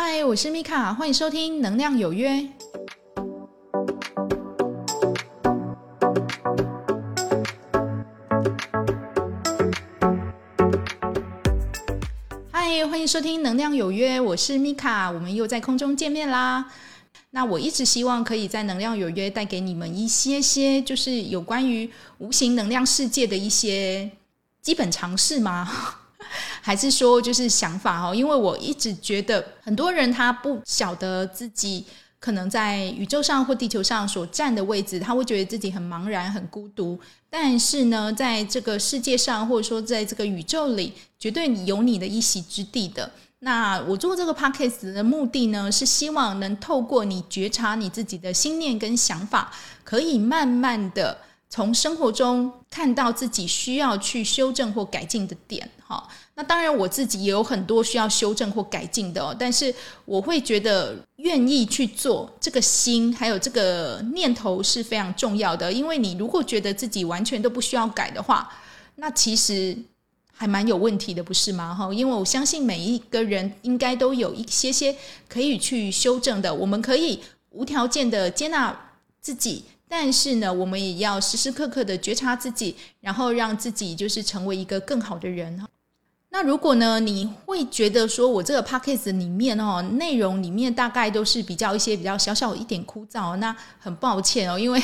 嗨，我是米卡，欢迎收听《能量有约》。嗨，欢迎收听《能量有约》，我是米卡，我们又在空中见面啦。那我一直希望可以在《能量有约》带给你们一些些，就是有关于无形能量世界的一些基本常识吗？还是说就是想法哦？因为我一直觉得很多人他不晓得自己可能在宇宙上或地球上所占的位置，他会觉得自己很茫然、很孤独。但是呢，在这个世界上，或者说在这个宇宙里，绝对有你的一席之地的。那我做这个 podcast 的目的呢，是希望能透过你觉察你自己的心念跟想法，可以慢慢的从生活中看到自己需要去修正或改进的点。哈，那当然我自己也有很多需要修正或改进的哦，但是我会觉得愿意去做这个心，还有这个念头是非常重要的。因为你如果觉得自己完全都不需要改的话，那其实。还蛮有问题的，不是吗？哈，因为我相信每一个人应该都有一些些可以去修正的。我们可以无条件的接纳自己，但是呢，我们也要时时刻刻的觉察自己，然后让自己就是成为一个更好的人哈。那如果呢，你会觉得说我这个 p a c k a g e 里面哦，内容里面大概都是比较一些比较小小一点枯燥，那很抱歉哦，因为。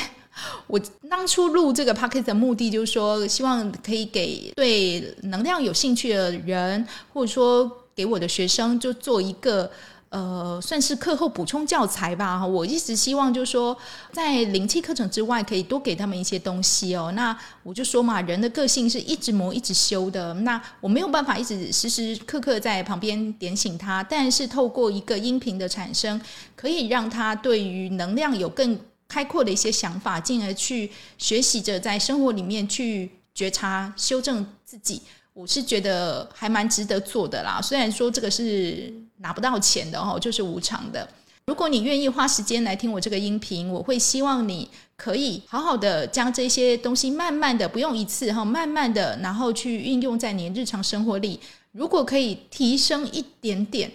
我当初录这个 p o c k e t 的目的，就是说希望可以给对能量有兴趣的人，或者说给我的学生，就做一个呃，算是课后补充教材吧。我一直希望就是说，在灵气课程之外，可以多给他们一些东西哦。那我就说嘛，人的个性是一直磨一直修的，那我没有办法一直时时刻刻在旁边点醒他，但是透过一个音频的产生，可以让他对于能量有更。开阔的一些想法，进而去学习着在生活里面去觉察、修正自己，我是觉得还蛮值得做的啦。虽然说这个是拿不到钱的哦，就是无偿的。如果你愿意花时间来听我这个音频，我会希望你可以好好的将这些东西慢慢的，不用一次哈，慢慢的，然后去运用在你日常生活里。如果可以提升一点点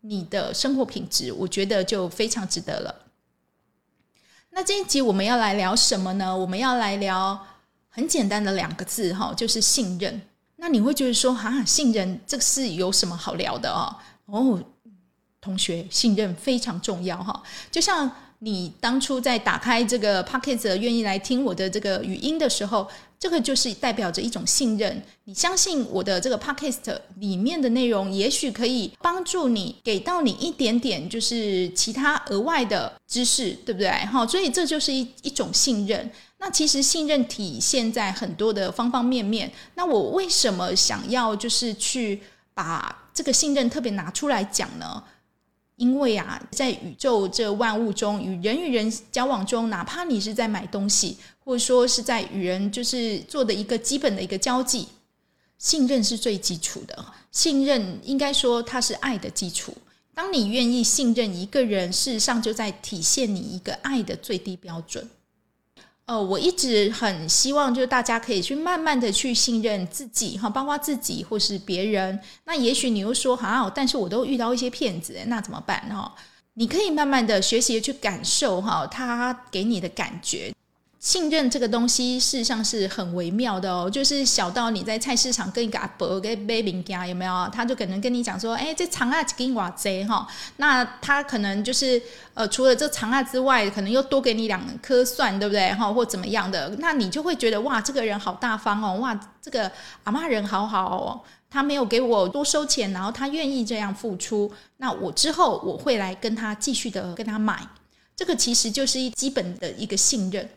你的生活品质，我觉得就非常值得了。那这一集我们要来聊什么呢？我们要来聊很简单的两个字哈，就是信任。那你会觉得说，哈，信任这个是有什么好聊的哦？哦，同学，信任非常重要哈，就像。你当初在打开这个 p o c k e t 愿意来听我的这个语音的时候，这个就是代表着一种信任。你相信我的这个 p o c k e t 里面的内容，也许可以帮助你，给到你一点点，就是其他额外的知识，对不对？哈，所以这就是一一种信任。那其实信任体现在很多的方方面面。那我为什么想要就是去把这个信任特别拿出来讲呢？因为啊，在宇宙这万物中，与人与人交往中，哪怕你是在买东西，或者说是在与人就是做的一个基本的一个交际，信任是最基础的。信任应该说它是爱的基础。当你愿意信任一个人，事实上就在体现你一个爱的最低标准。呃，我一直很希望，就是大家可以去慢慢的去信任自己哈，包括自己或是别人。那也许你又说，好，但是我都遇到一些骗子，那怎么办哈？你可以慢慢的学习去感受哈，他给你的感觉。信任这个东西，事实上是很微妙的哦。就是小到你在菜市场跟一个阿伯跟买饼干，有没有？他就可能跟你讲说：“哎，这长啊给你瓦贼哈。”那他可能就是呃，除了这长啊之外，可能又多给你两颗蒜，对不对？哈，或怎么样的？那你就会觉得哇，这个人好大方哦！哇，这个阿妈人好好哦，他没有给我多收钱，然后他愿意这样付出。那我之后我会来跟他继续的跟他买，这个其实就是一基本的一个信任。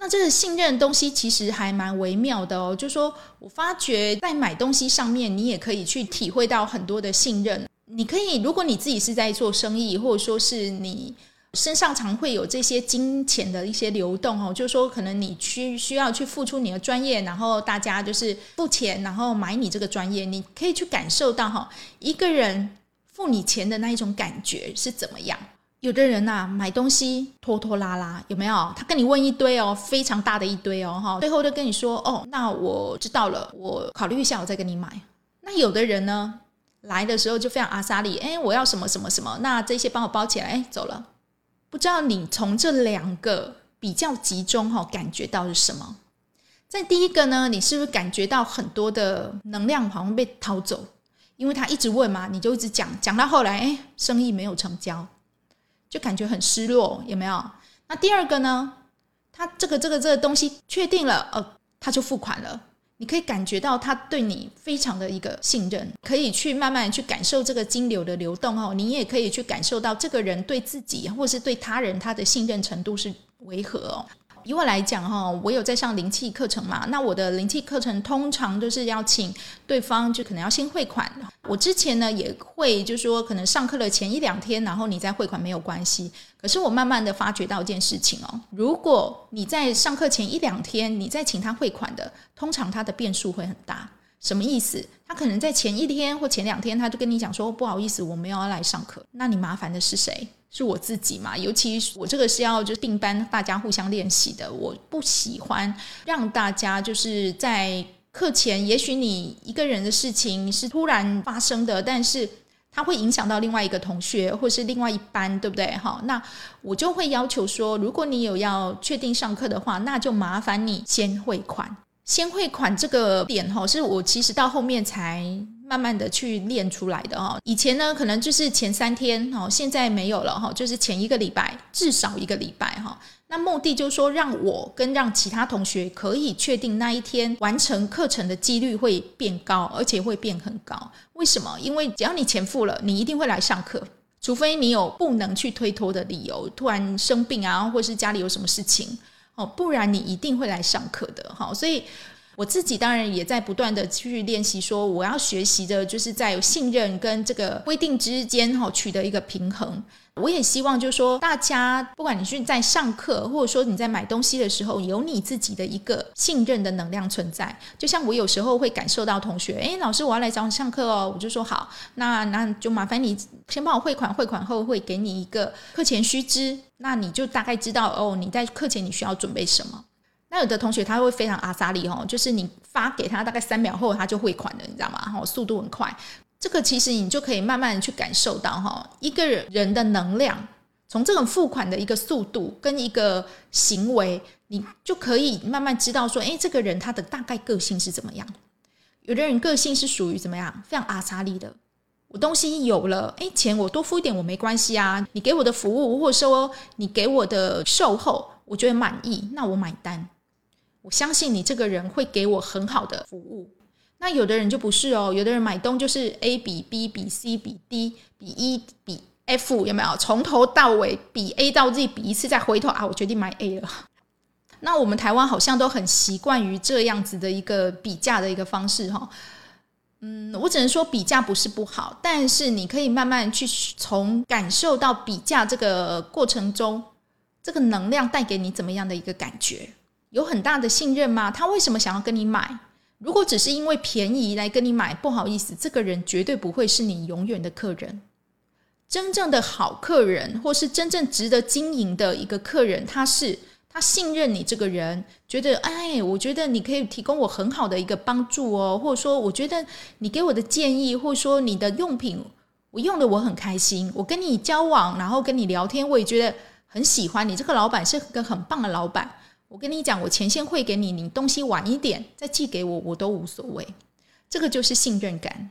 那这个信任东西其实还蛮微妙的哦，就说我发觉在买东西上面，你也可以去体会到很多的信任。你可以，如果你自己是在做生意，或者说是你身上常会有这些金钱的一些流动哦，就是说可能你需需要去付出你的专业，然后大家就是付钱，然后买你这个专业，你可以去感受到哈，一个人付你钱的那一种感觉是怎么样。有的人呐，买东西拖拖拉拉，有没有？他跟你问一堆哦，非常大的一堆哦，哈，最后就跟你说，哦，那我知道了，我考虑一下，我再跟你买。那有的人呢，来的时候就非常阿萨里，哎，我要什么什么什么，那这些帮我包起来，哎，走了。不知道你从这两个比较集中哈，感觉到是什么？在第一个呢，你是不是感觉到很多的能量好像被掏走？因为他一直问嘛，你就一直讲，讲到后来，哎，生意没有成交，就感觉很失落，有没有？那第二个呢？他这个这个这个东西确定了，呃，他就付款了。你可以感觉到他对你非常的一个信任，可以去慢慢去感受这个金流的流动哦。你也可以去感受到这个人对自己或是对他人他的信任程度是为何哦。以我来讲哈，我有在上灵气课程嘛？那我的灵气课程通常都是要请对方就可能要先汇款。我之前呢也会就是说可能上课的前一两天，然后你再汇款没有关系。可是我慢慢的发觉到一件事情哦，如果你在上课前一两天你再请他汇款的，通常他的变数会很大。什么意思？他可能在前一天或前两天他就跟你讲说不好意思，我没有要来上课。那你麻烦的是谁？是我自己嘛？尤其我这个是要就是并班，大家互相练习的。我不喜欢让大家就是在课前，也许你一个人的事情是突然发生的，但是它会影响到另外一个同学或是另外一班，对不对？哈，那我就会要求说，如果你有要确定上课的话，那就麻烦你先汇款。先汇款这个点哈，是我其实到后面才。慢慢的去练出来的哈，以前呢可能就是前三天哈，现在没有了哈，就是前一个礼拜至少一个礼拜哈。那目的就是说，让我跟让其他同学可以确定那一天完成课程的几率会变高，而且会变很高。为什么？因为只要你钱付了，你一定会来上课，除非你有不能去推脱的理由，突然生病啊，或是家里有什么事情哦，不然你一定会来上课的哈。所以。我自己当然也在不断的去练习，说我要学习的就是在信任跟这个规定之间哈取得一个平衡。我也希望就是说，大家不管你是在上课，或者说你在买东西的时候，有你自己的一个信任的能量存在。就像我有时候会感受到同学，诶，老师我要来找你上课哦，我就说好，那那就麻烦你先帮我汇款，汇款后会给你一个课前须知，那你就大概知道哦，你在课前你需要准备什么。那有的同学他会非常阿萨利哦，就是你发给他大概三秒后他就汇款了，你知道吗？哈，速度很快。这个其实你就可以慢慢去感受到哈，一个人的能量，从这种付款的一个速度跟一个行为，你就可以慢慢知道说，哎，这个人他的大概个性是怎么样。有的人个性是属于怎么样，非常阿萨利的。我东西有了，哎，钱我多付一点我没关系啊。你给我的服务或者说你给我的售后，我觉得满意，那我买单。我相信你这个人会给我很好的服务。那有的人就不是哦，有的人买东就是 A 比 B 比 C 比 D 比 E 比 F，有没有？从头到尾比 A 到 Z 比一次，再回头啊，我决定买 A 了。那我们台湾好像都很习惯于这样子的一个比价的一个方式哈。嗯，我只能说比价不是不好，但是你可以慢慢去从感受到比价这个过程中，这个能量带给你怎么样的一个感觉。有很大的信任吗？他为什么想要跟你买？如果只是因为便宜来跟你买，不好意思，这个人绝对不会是你永远的客人。真正的好客人，或是真正值得经营的一个客人，他是他信任你这个人，觉得哎，我觉得你可以提供我很好的一个帮助哦，或者说我觉得你给我的建议，或者说你的用品，我用的我很开心，我跟你交往，然后跟你聊天，我也觉得很喜欢你。这个老板是个很棒的老板。我跟你讲，我钱先汇给你，你东西晚一点再寄给我，我都无所谓。这个就是信任感。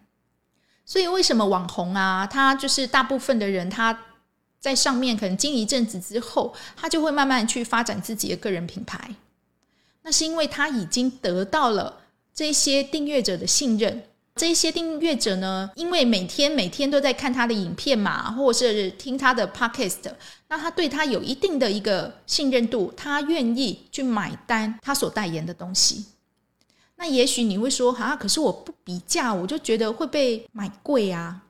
所以为什么网红啊，他就是大部分的人，他在上面可能经一阵子之后，他就会慢慢去发展自己的个人品牌。那是因为他已经得到了这些订阅者的信任。这些订阅者呢，因为每天每天都在看他的影片嘛，或者是听他的 podcast，那他对他有一定的一个信任度，他愿意去买单他所代言的东西。那也许你会说，啊，可是我不比价，我就觉得会被买贵啊。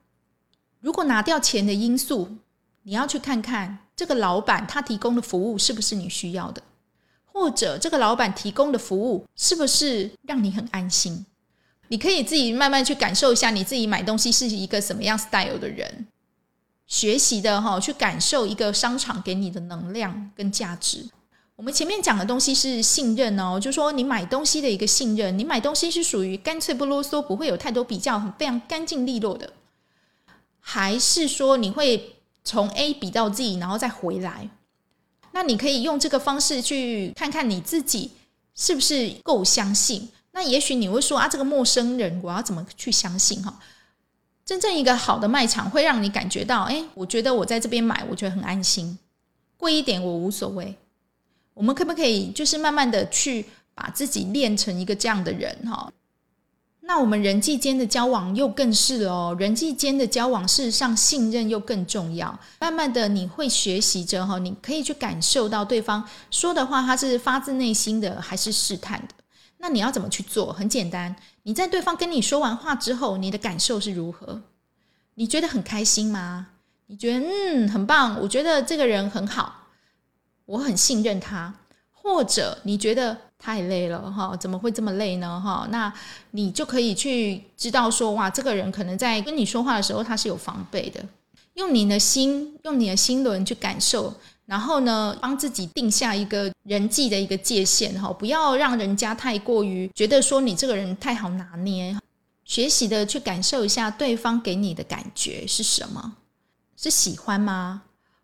如果拿掉钱的因素，你要去看看这个老板他提供的服务是不是你需要的，或者这个老板提供的服务是不是让你很安心。你可以自己慢慢去感受一下，你自己买东西是一个什么样 style 的人，学习的哈，去感受一个商场给你的能量跟价值。我们前面讲的东西是信任哦，就说你买东西的一个信任，你买东西是属于干脆不啰嗦，不会有太多比较，非常干净利落的。还是说你会从 A 比到 Z，然后再回来？那你可以用这个方式去看看你自己是不是够相信。那也许你会说啊，这个陌生人我要怎么去相信？哈，真正一个好的卖场会让你感觉到，哎，我觉得我在这边买，我觉得很安心，贵一点我无所谓。我们可不可以就是慢慢的去把自己练成一个这样的人？哈。那我们人际间的交往又更是哦，人际间的交往事实上信任又更重要。慢慢的你会学习着哈，你可以去感受到对方说的话，他是发自内心的还是试探的。那你要怎么去做？很简单，你在对方跟你说完话之后，你的感受是如何？你觉得很开心吗？你觉得嗯很棒？我觉得这个人很好，我很信任他。或者你觉得？太累了哈，怎么会这么累呢哈？那你就可以去知道说，哇，这个人可能在跟你说话的时候他是有防备的。用你的心，用你的心轮去感受，然后呢，帮自己定下一个人际的一个界限哈，不要让人家太过于觉得说你这个人太好拿捏。学习的去感受一下对方给你的感觉是什么？是喜欢吗？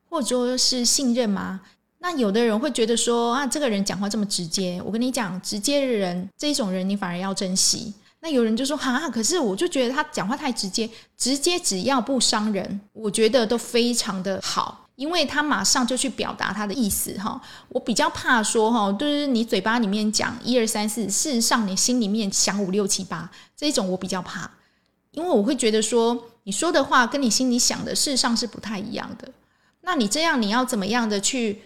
或者说是信任吗？那有的人会觉得说啊，这个人讲话这么直接，我跟你讲，直接的人这种人你反而要珍惜。那有人就说哈，可是我就觉得他讲话太直接，直接只要不伤人，我觉得都非常的好，因为他马上就去表达他的意思哈。我比较怕说哈，就是你嘴巴里面讲一二三四，事实上你心里面想五六七八，这种我比较怕，因为我会觉得说你说的话跟你心里想的事实上是不太一样的。那你这样你要怎么样的去？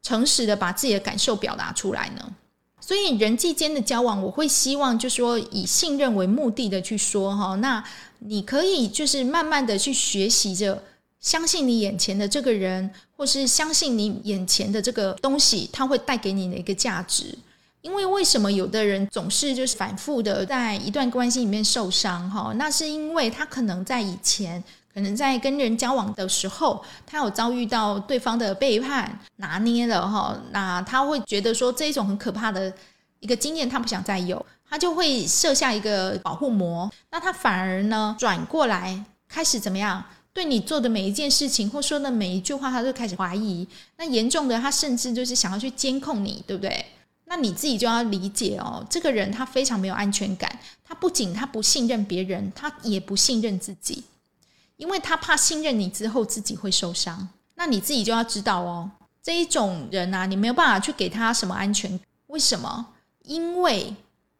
诚实的把自己的感受表达出来呢，所以人际间的交往，我会希望就是说以信任为目的的去说哈。那你可以就是慢慢的去学习着，相信你眼前的这个人，或是相信你眼前的这个东西，它会带给你的一个价值。因为为什么有的人总是就是反复的在一段关系里面受伤哈？那是因为他可能在以前。可能在跟人交往的时候，他有遭遇到对方的背叛，拿捏了哈，那他会觉得说这一种很可怕的一个经验，他不想再有，他就会设下一个保护膜，那他反而呢转过来开始怎么样？对你做的每一件事情或说的每一句话，他就开始怀疑。那严重的，他甚至就是想要去监控你，对不对？那你自己就要理解哦，这个人他非常没有安全感，他不仅他不信任别人，他也不信任自己。因为他怕信任你之后自己会受伤，那你自己就要知道哦，这一种人啊，你没有办法去给他什么安全。为什么？因为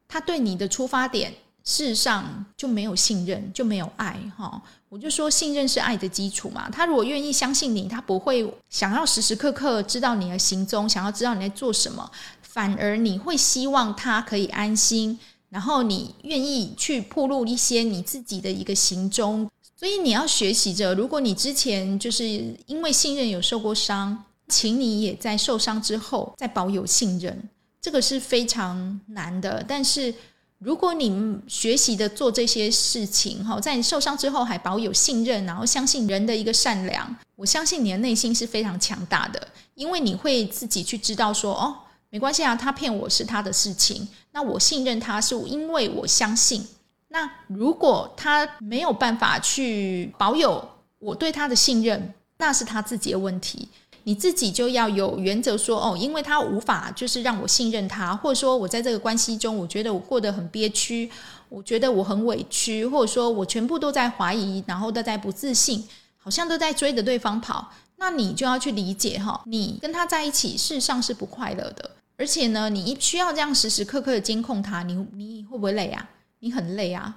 他对你的出发点事实上就没有信任，就没有爱哈。我就说信任是爱的基础嘛。他如果愿意相信你，他不会想要时时刻刻知道你的行踪，想要知道你在做什么，反而你会希望他可以安心，然后你愿意去铺露一些你自己的一个行踪。所以你要学习着，如果你之前就是因为信任有受过伤，请你也在受伤之后再保有信任，这个是非常难的。但是如果你学习的做这些事情，哈，在你受伤之后还保有信任，然后相信人的一个善良，我相信你的内心是非常强大的，因为你会自己去知道说，哦，没关系啊，他骗我是他的事情，那我信任他是因为我相信。那如果他没有办法去保有我对他的信任，那是他自己的问题。你自己就要有原则，说哦，因为他无法就是让我信任他，或者说我在这个关系中，我觉得我过得很憋屈，我觉得我很委屈，或者说我全部都在怀疑，然后都在不自信，好像都在追着对方跑。那你就要去理解哈，你跟他在一起事实上是不快乐的，而且呢，你需要这样时时刻刻的监控他，你你会不会累啊？你很累啊，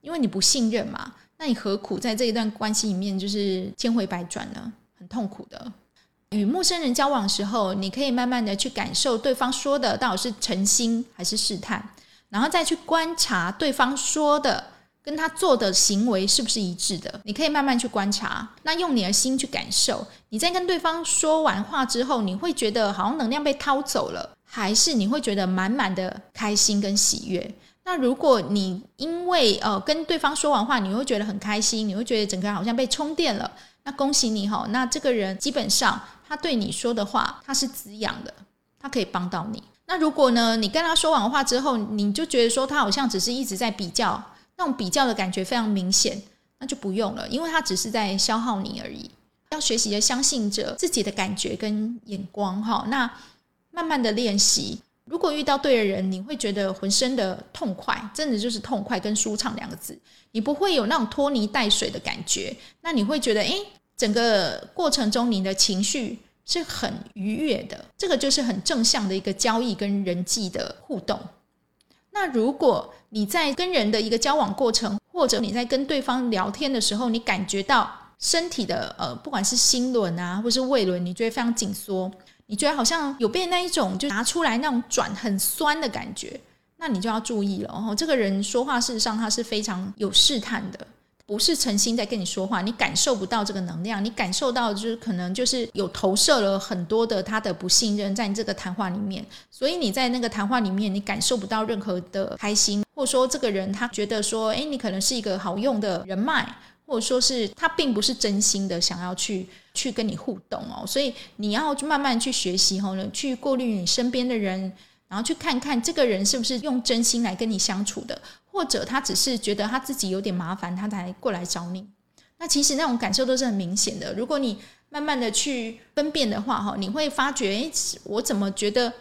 因为你不信任嘛。那你何苦在这一段关系里面就是千回百转呢？很痛苦的。与陌生人交往的时候，你可以慢慢的去感受对方说的到底是诚心还是试探，然后再去观察对方说的跟他做的行为是不是一致的。你可以慢慢去观察，那用你的心去感受。你在跟对方说完话之后，你会觉得好像能量被掏走了，还是你会觉得满满的开心跟喜悦？那如果你因为呃跟对方说完话，你会觉得很开心，你会觉得整个人好像被充电了，那恭喜你哈！那这个人基本上他对你说的话，他是滋养的，他可以帮到你。那如果呢，你跟他说完话之后，你就觉得说他好像只是一直在比较，那种比较的感觉非常明显，那就不用了，因为他只是在消耗你而已。要学习的相信着自己的感觉跟眼光哈，那慢慢的练习。如果遇到对的人，你会觉得浑身的痛快，真的就是痛快跟舒畅两个字，你不会有那种拖泥带水的感觉。那你会觉得，诶，整个过程中你的情绪是很愉悦的，这个就是很正向的一个交易跟人际的互动。那如果你在跟人的一个交往过程，或者你在跟对方聊天的时候，你感觉到身体的呃，不管是心轮啊，或是胃轮，你觉得非常紧缩。你觉得好像有被那一种就拿出来那种转很酸的感觉，那你就要注意了哦。这个人说话事实上他是非常有试探的，不是诚心在跟你说话，你感受不到这个能量，你感受到就是可能就是有投射了很多的他的不信任在你这个谈话里面，所以你在那个谈话里面你感受不到任何的开心，或者说这个人他觉得说，哎，你可能是一个好用的人脉。或者说是他并不是真心的想要去去跟你互动哦，所以你要慢慢去学习后呢，去过滤你身边的人，然后去看看这个人是不是用真心来跟你相处的，或者他只是觉得他自己有点麻烦，他才过来找你。那其实那种感受都是很明显的。如果你慢慢的去分辨的话，哈，你会发觉，诶，我怎么觉得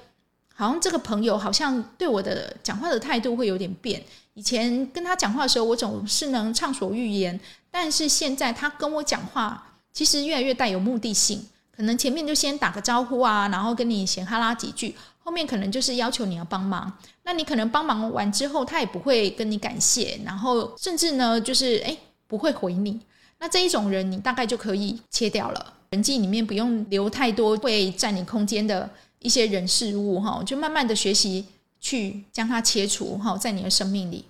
好像这个朋友好像对我的讲话的态度会有点变。以前跟他讲话的时候，我总是能畅所欲言。但是现在他跟我讲话，其实越来越带有目的性。可能前面就先打个招呼啊，然后跟你闲哈拉几句，后面可能就是要求你要帮忙。那你可能帮忙完之后，他也不会跟你感谢，然后甚至呢，就是诶不会回你。那这一种人，你大概就可以切掉了。人际里面不用留太多会占你空间的一些人事物哈，就慢慢的学习去将它切除哈，在你的生命里。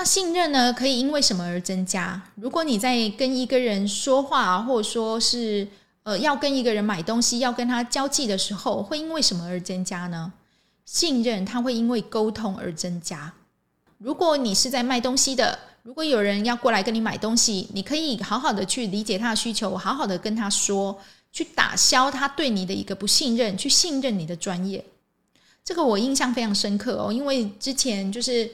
那信任呢，可以因为什么而增加？如果你在跟一个人说话，或者说是呃要跟一个人买东西，要跟他交际的时候，会因为什么而增加呢？信任它会因为沟通而增加。如果你是在卖东西的，如果有人要过来跟你买东西，你可以好好的去理解他的需求，好好的跟他说，去打消他对你的一个不信任，去信任你的专业。这个我印象非常深刻哦，因为之前就是。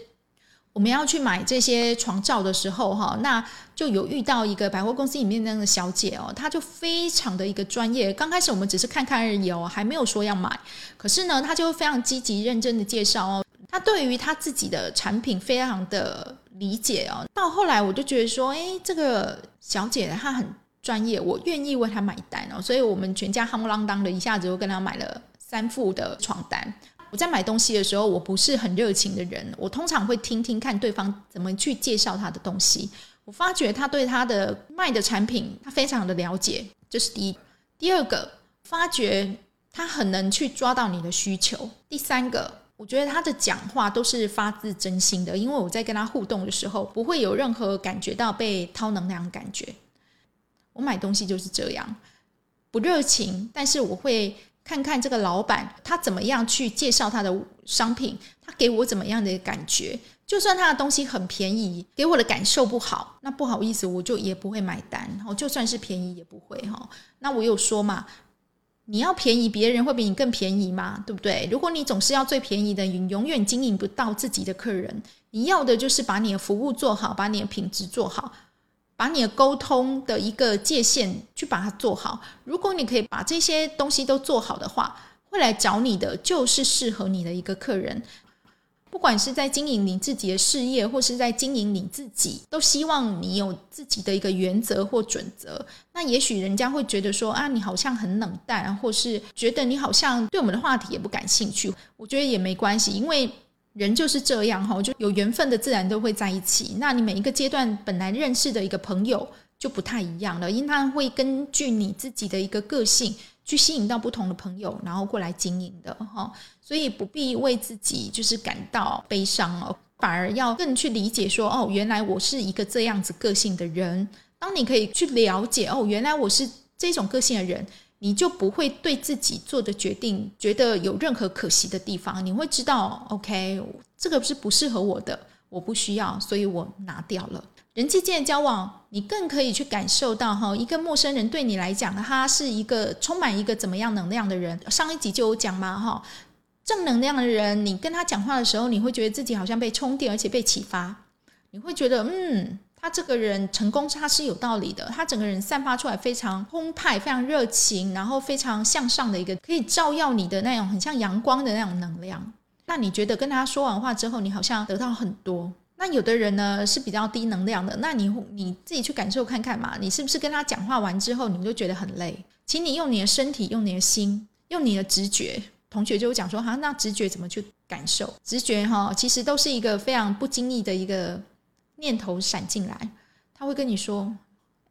我们要去买这些床罩的时候，哈，那就有遇到一个百货公司里面那个小姐哦，她就非常的一个专业。刚开始我们只是看看而已哦，还没有说要买。可是呢，她就非常积极认真的介绍哦，她对于她自己的产品非常的理解哦。到后来我就觉得说，哎，这个小姐她很专业，我愿意为她买单哦。所以我们全家夯不啷当的一下子就跟她买了三副的床单。我在买东西的时候，我不是很热情的人，我通常会听听看对方怎么去介绍他的东西。我发觉他对他的卖的产品，他非常的了解，这是第一。第二个，发觉他很能去抓到你的需求。第三个，我觉得他的讲话都是发自真心的，因为我在跟他互动的时候，不会有任何感觉到被掏能量的感觉。我买东西就是这样，不热情，但是我会。看看这个老板他怎么样去介绍他的商品，他给我怎么样的感觉？就算他的东西很便宜，给我的感受不好，那不好意思，我就也不会买单。哦，就算是便宜也不会哈。那我有说嘛，你要便宜，别人会比你更便宜吗？对不对？如果你总是要最便宜的，你永远经营不到自己的客人。你要的就是把你的服务做好，把你的品质做好。把你的沟通的一个界限去把它做好。如果你可以把这些东西都做好的话，会来找你的就是适合你的一个客人。不管是在经营你自己的事业，或是在经营你自己，都希望你有自己的一个原则或准则。那也许人家会觉得说啊，你好像很冷淡，或是觉得你好像对我们的话题也不感兴趣。我觉得也没关系，因为。人就是这样哈，就有缘分的自然都会在一起。那你每一个阶段本来认识的一个朋友就不太一样了，因为他会根据你自己的一个个性去吸引到不同的朋友，然后过来经营的哈。所以不必为自己就是感到悲伤哦，反而要更去理解说哦，原来我是一个这样子个性的人。当你可以去了解哦，原来我是这种个性的人。你就不会对自己做的决定觉得有任何可惜的地方，你会知道，OK，这个是不适合我的，我不需要，所以我拿掉了。人际间的交往，你更可以去感受到哈，一个陌生人对你来讲，他是一个充满一个怎么样能量的人。上一集就有讲嘛哈，正能量的人，你跟他讲话的时候，你会觉得自己好像被充电，而且被启发，你会觉得嗯。他这个人成功，他是有道理的。他整个人散发出来非常澎湃、非常热情，然后非常向上的一个，可以照耀你的那种很像阳光的那种能量。那你觉得跟他说完话之后，你好像得到很多？那有的人呢是比较低能量的，那你你自己去感受看看嘛，你是不是跟他讲话完之后，你就觉得很累？请你用你的身体，用你的心，用你的直觉。同学就讲说，哈，那直觉怎么去感受？直觉哈，其实都是一个非常不经意的一个念头闪进来，他会跟你说，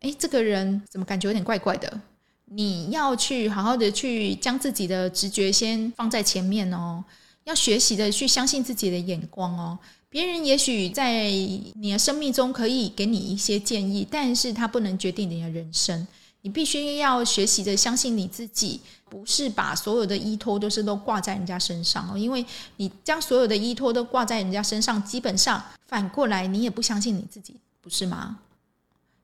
哎，这个人怎么感觉有点怪怪的？你要去好好的去将自己的直觉先放在前面哦，要学习的去相信自己的眼光哦。别人也许在你的生命中可以给你一些建议，但是他不能决定你的人生。你必须要学习的相信你自己，不是把所有的依托都是都挂在人家身上哦。因为你将所有的依托都挂在人家身上，基本上反过来你也不相信你自己，不是吗？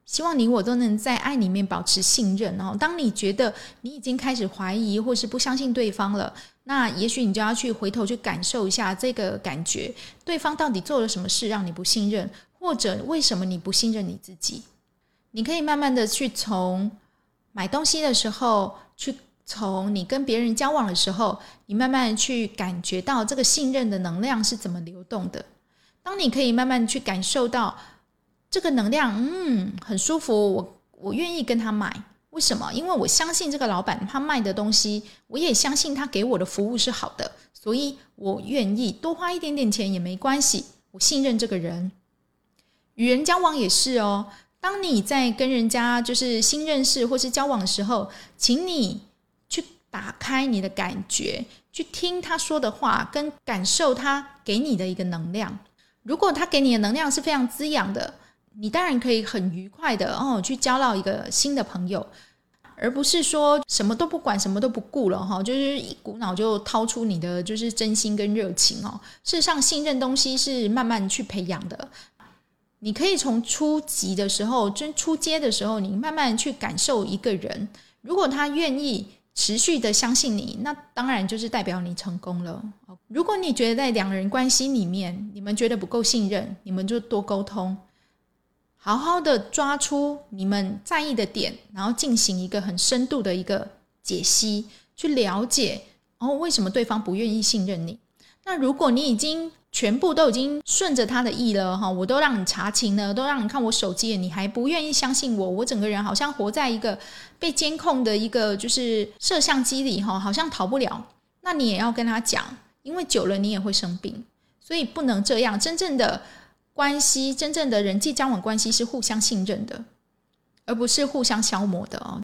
希望你我都能在爱里面保持信任哦。当你觉得你已经开始怀疑或是不相信对方了。那也许你就要去回头去感受一下这个感觉，对方到底做了什么事让你不信任，或者为什么你不信任你自己？你可以慢慢的去从买东西的时候，去从你跟别人交往的时候，你慢慢去感觉到这个信任的能量是怎么流动的。当你可以慢慢去感受到这个能量，嗯，很舒服，我我愿意跟他买。为什么？因为我相信这个老板他卖的东西，我也相信他给我的服务是好的，所以我愿意多花一点点钱也没关系。我信任这个人，与人交往也是哦。当你在跟人家就是新认识或是交往的时候，请你去打开你的感觉，去听他说的话，跟感受他给你的一个能量。如果他给你的能量是非常滋养的。你当然可以很愉快的哦，去交到一个新的朋友，而不是说什么都不管，什么都不顾了哈，就是一股脑就掏出你的就是真心跟热情哦。事实上，信任东西是慢慢去培养的。你可以从初级的时候，真初阶的时候，你慢慢去感受一个人，如果他愿意持续的相信你，那当然就是代表你成功了。如果你觉得在两人关系里面，你们觉得不够信任，你们就多沟通。好好的抓出你们在意的点，然后进行一个很深度的一个解析，去了解哦为什么对方不愿意信任你。那如果你已经全部都已经顺着他的意了哈，我都让你查情了，都让你看我手机了，你还不愿意相信我，我整个人好像活在一个被监控的一个就是摄像机里哈，好像逃不了。那你也要跟他讲，因为久了你也会生病，所以不能这样。真正的。关系真正的人际交往关系是互相信任的，而不是互相消磨的哦。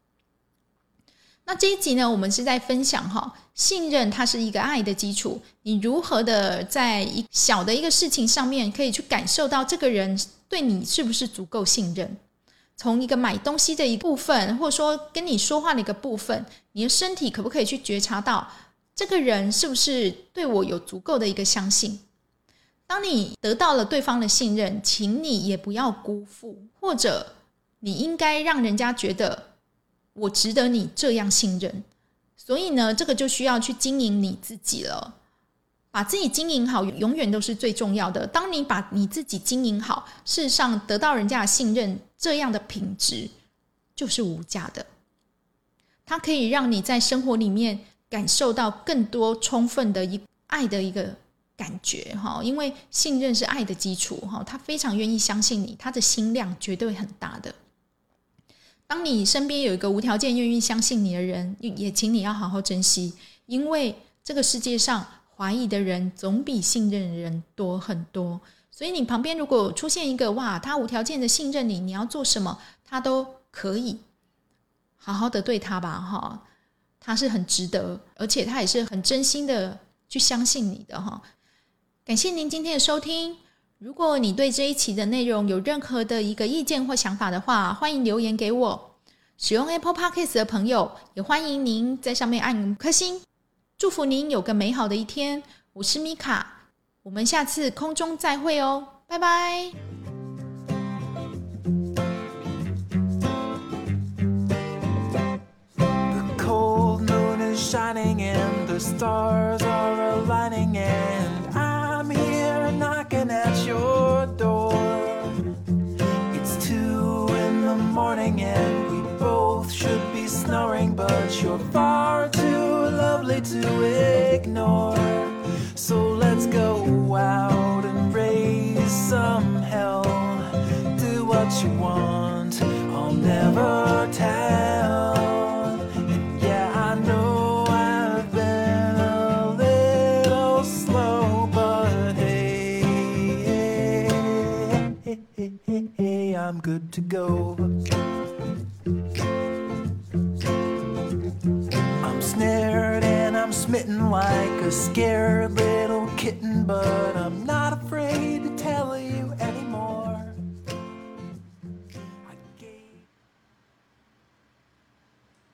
那这一集呢，我们是在分享哈，信任它是一个爱的基础。你如何的在一小的一个事情上面，可以去感受到这个人对你是不是足够信任？从一个买东西的一部分，或者说跟你说话的一个部分，你的身体可不可以去觉察到这个人是不是对我有足够的一个相信？当你得到了对方的信任，请你也不要辜负，或者你应该让人家觉得我值得你这样信任。所以呢，这个就需要去经营你自己了，把自己经营好，永远都是最重要的。当你把你自己经营好，事实上得到人家的信任，这样的品质就是无价的。它可以让你在生活里面感受到更多充分的一爱的一个。感觉哈，因为信任是爱的基础哈，他非常愿意相信你，他的心量绝对很大的。当你身边有一个无条件愿意相信你的人，也请你要好好珍惜，因为这个世界上怀疑的人总比信任的人多很多。所以你旁边如果出现一个哇，他无条件的信任你，你要做什么他都可以，好好的对他吧哈，他是很值得，而且他也是很真心的去相信你的哈。感谢您今天的收听。如果你对这一期的内容有任何的一个意见或想法的话，欢迎留言给我。使用 Apple Podcast 的朋友，也欢迎您在上面按五颗星。祝福您有个美好的一天。我是米卡，我们下次空中再会哦，拜拜。knocking at your door. It's but you're far too lovely to ignore. So let's go out and raise some hell. Do what you want, I'll never tell. And yeah, I know I've been a little slow, but hey, I'm good to go. Like a scared little kitten, but